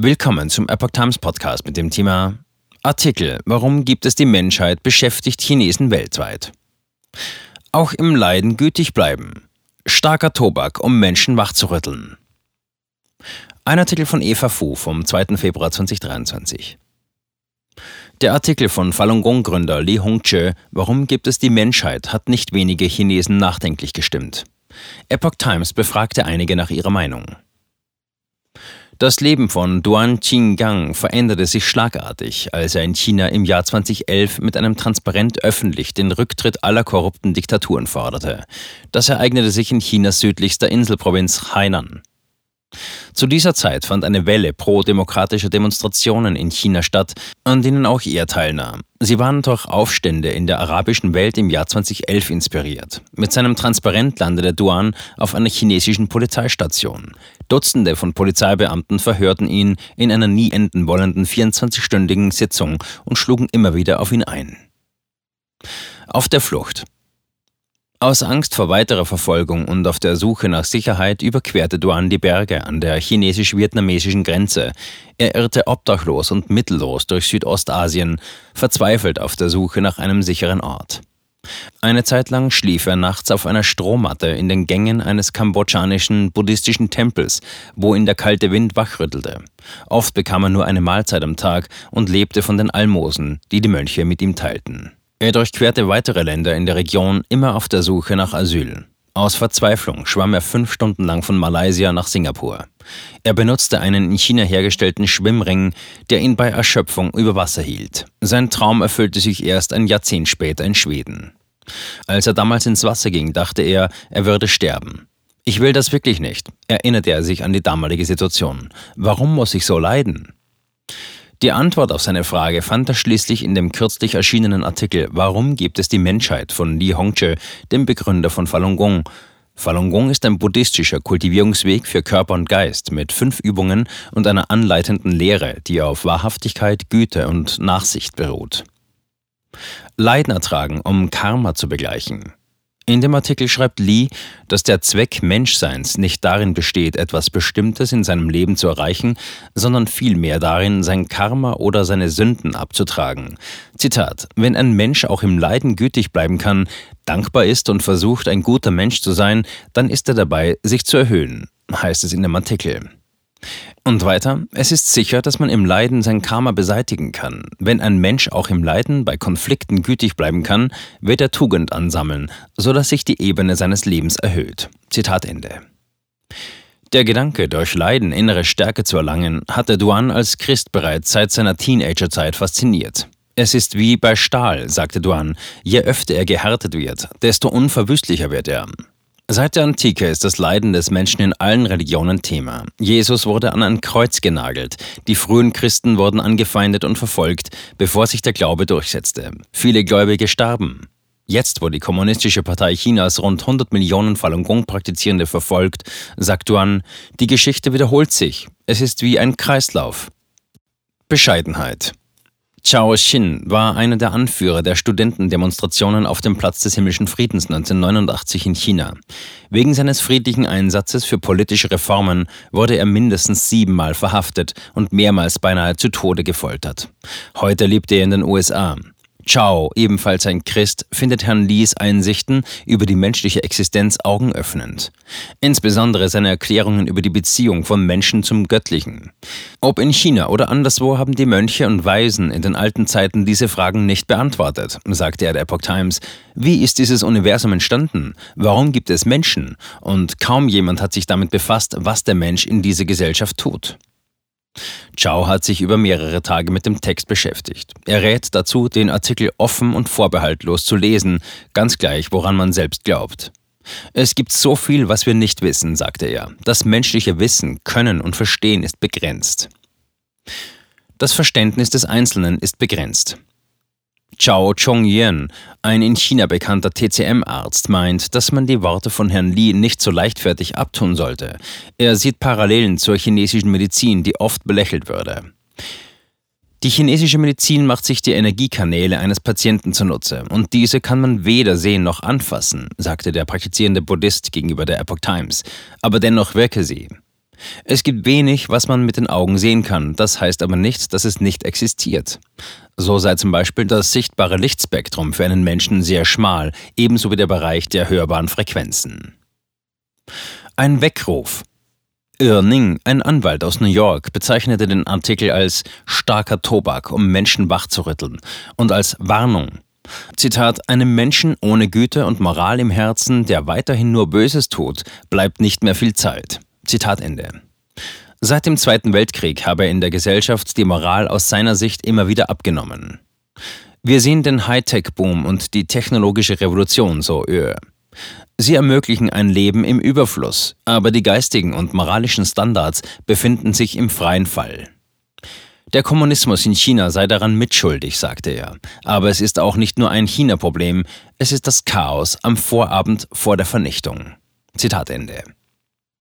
Willkommen zum Epoch Times Podcast mit dem Thema Artikel Warum gibt es die Menschheit beschäftigt Chinesen weltweit? Auch im Leiden gütig bleiben. Starker Tobak, um Menschen wachzurütteln. Ein Artikel von Eva Fu vom 2. Februar 2023. Der Artikel von Falun Gong-Gründer Li Hongzhe Warum gibt es die Menschheit hat nicht wenige Chinesen nachdenklich gestimmt. Epoch Times befragte einige nach ihrer Meinung. Das Leben von Duan Qinggang veränderte sich schlagartig, als er in China im Jahr 2011 mit einem Transparent öffentlich den Rücktritt aller korrupten Diktaturen forderte. Das ereignete sich in Chinas südlichster Inselprovinz Hainan. Zu dieser Zeit fand eine Welle pro-demokratischer Demonstrationen in China statt, an denen auch er teilnahm. Sie waren durch Aufstände in der arabischen Welt im Jahr 2011 inspiriert. Mit seinem Transparent landete Duan auf einer chinesischen Polizeistation. Dutzende von Polizeibeamten verhörten ihn in einer nie enden wollenden 24-stündigen Sitzung und schlugen immer wieder auf ihn ein. Auf der Flucht. Aus Angst vor weiterer Verfolgung und auf der Suche nach Sicherheit überquerte Duan die Berge an der chinesisch-vietnamesischen Grenze. Er irrte obdachlos und mittellos durch Südostasien, verzweifelt auf der Suche nach einem sicheren Ort. Eine Zeit lang schlief er nachts auf einer Strohmatte in den Gängen eines kambodschanischen buddhistischen Tempels, wo ihn der kalte Wind wachrüttelte. Oft bekam er nur eine Mahlzeit am Tag und lebte von den Almosen, die die Mönche mit ihm teilten. Er durchquerte weitere Länder in der Region immer auf der Suche nach Asyl. Aus Verzweiflung schwamm er fünf Stunden lang von Malaysia nach Singapur. Er benutzte einen in China hergestellten Schwimmring, der ihn bei Erschöpfung über Wasser hielt. Sein Traum erfüllte sich erst ein Jahrzehnt später in Schweden. Als er damals ins Wasser ging, dachte er, er würde sterben. Ich will das wirklich nicht, erinnerte er sich an die damalige Situation. Warum muss ich so leiden? Die Antwort auf seine Frage fand er schließlich in dem kürzlich erschienenen Artikel Warum gibt es die Menschheit von Li Hongzhe, dem Begründer von Falun Gong. Falun Gong ist ein buddhistischer Kultivierungsweg für Körper und Geist mit fünf Übungen und einer anleitenden Lehre, die auf Wahrhaftigkeit, Güte und Nachsicht beruht. Leiden ertragen, um Karma zu begleichen. In dem Artikel schreibt Lee, dass der Zweck Menschseins nicht darin besteht, etwas Bestimmtes in seinem Leben zu erreichen, sondern vielmehr darin, sein Karma oder seine Sünden abzutragen. Zitat: Wenn ein Mensch auch im Leiden gütig bleiben kann, dankbar ist und versucht, ein guter Mensch zu sein, dann ist er dabei, sich zu erhöhen, heißt es in dem Artikel. Und weiter, es ist sicher, dass man im Leiden sein Karma beseitigen kann. Wenn ein Mensch auch im Leiden bei Konflikten gütig bleiben kann, wird er Tugend ansammeln, sodass sich die Ebene seines Lebens erhöht. Zitat Ende. Der Gedanke, durch Leiden innere Stärke zu erlangen, hatte Duan als Christ bereits seit seiner Teenagerzeit fasziniert. Es ist wie bei Stahl, sagte Duan, je öfter er gehärtet wird, desto unverwüstlicher wird er. Seit der Antike ist das Leiden des Menschen in allen Religionen Thema. Jesus wurde an ein Kreuz genagelt. Die frühen Christen wurden angefeindet und verfolgt, bevor sich der Glaube durchsetzte. Viele Gläubige starben. Jetzt, wo die Kommunistische Partei Chinas rund 100 Millionen Falun Gong Praktizierende verfolgt, sagt Duan, die Geschichte wiederholt sich. Es ist wie ein Kreislauf. Bescheidenheit. Chao Xin war einer der Anführer der Studentendemonstrationen auf dem Platz des Himmlischen Friedens 1989 in China. Wegen seines friedlichen Einsatzes für politische Reformen wurde er mindestens siebenmal verhaftet und mehrmals beinahe zu Tode gefoltert. Heute lebt er in den USA. Chao, ebenfalls ein Christ, findet Herrn Lees Einsichten über die menschliche Existenz augenöffnend. Insbesondere seine Erklärungen über die Beziehung vom Menschen zum Göttlichen. Ob in China oder anderswo haben die Mönche und Weisen in den alten Zeiten diese Fragen nicht beantwortet, sagte er der Epoch Times. Wie ist dieses Universum entstanden? Warum gibt es Menschen? Und kaum jemand hat sich damit befasst, was der Mensch in dieser Gesellschaft tut. Chow hat sich über mehrere Tage mit dem Text beschäftigt. Er rät dazu, den Artikel offen und vorbehaltlos zu lesen, ganz gleich, woran man selbst glaubt. Es gibt so viel, was wir nicht wissen, sagte er. Das menschliche Wissen, Können und Verstehen ist begrenzt. Das Verständnis des Einzelnen ist begrenzt. Chao Chong-yen, ein in China bekannter TCM-Arzt, meint, dass man die Worte von Herrn Li nicht so leichtfertig abtun sollte. Er sieht Parallelen zur chinesischen Medizin, die oft belächelt würde. Die chinesische Medizin macht sich die Energiekanäle eines Patienten zunutze und diese kann man weder sehen noch anfassen, sagte der praktizierende Buddhist gegenüber der Epoch Times, aber dennoch wirke sie. Es gibt wenig, was man mit den Augen sehen kann, das heißt aber nicht, dass es nicht existiert. So sei zum Beispiel das sichtbare Lichtspektrum für einen Menschen sehr schmal, ebenso wie der Bereich der hörbaren Frequenzen. Ein Weckruf. Irning, ein Anwalt aus New York, bezeichnete den Artikel als starker Tobak, um Menschen wachzurütteln und als Warnung. Zitat, einem Menschen ohne Güte und Moral im Herzen, der weiterhin nur Böses tut, bleibt nicht mehr viel Zeit. Zitat Ende. Seit dem Zweiten Weltkrieg habe in der Gesellschaft die Moral aus seiner Sicht immer wieder abgenommen. Wir sehen den Hightech-Boom und die technologische Revolution, so Öhr. Sie ermöglichen ein Leben im Überfluss, aber die geistigen und moralischen Standards befinden sich im freien Fall. Der Kommunismus in China sei daran mitschuldig, sagte er. Aber es ist auch nicht nur ein China-Problem, es ist das Chaos am Vorabend vor der Vernichtung. Zitat Ende.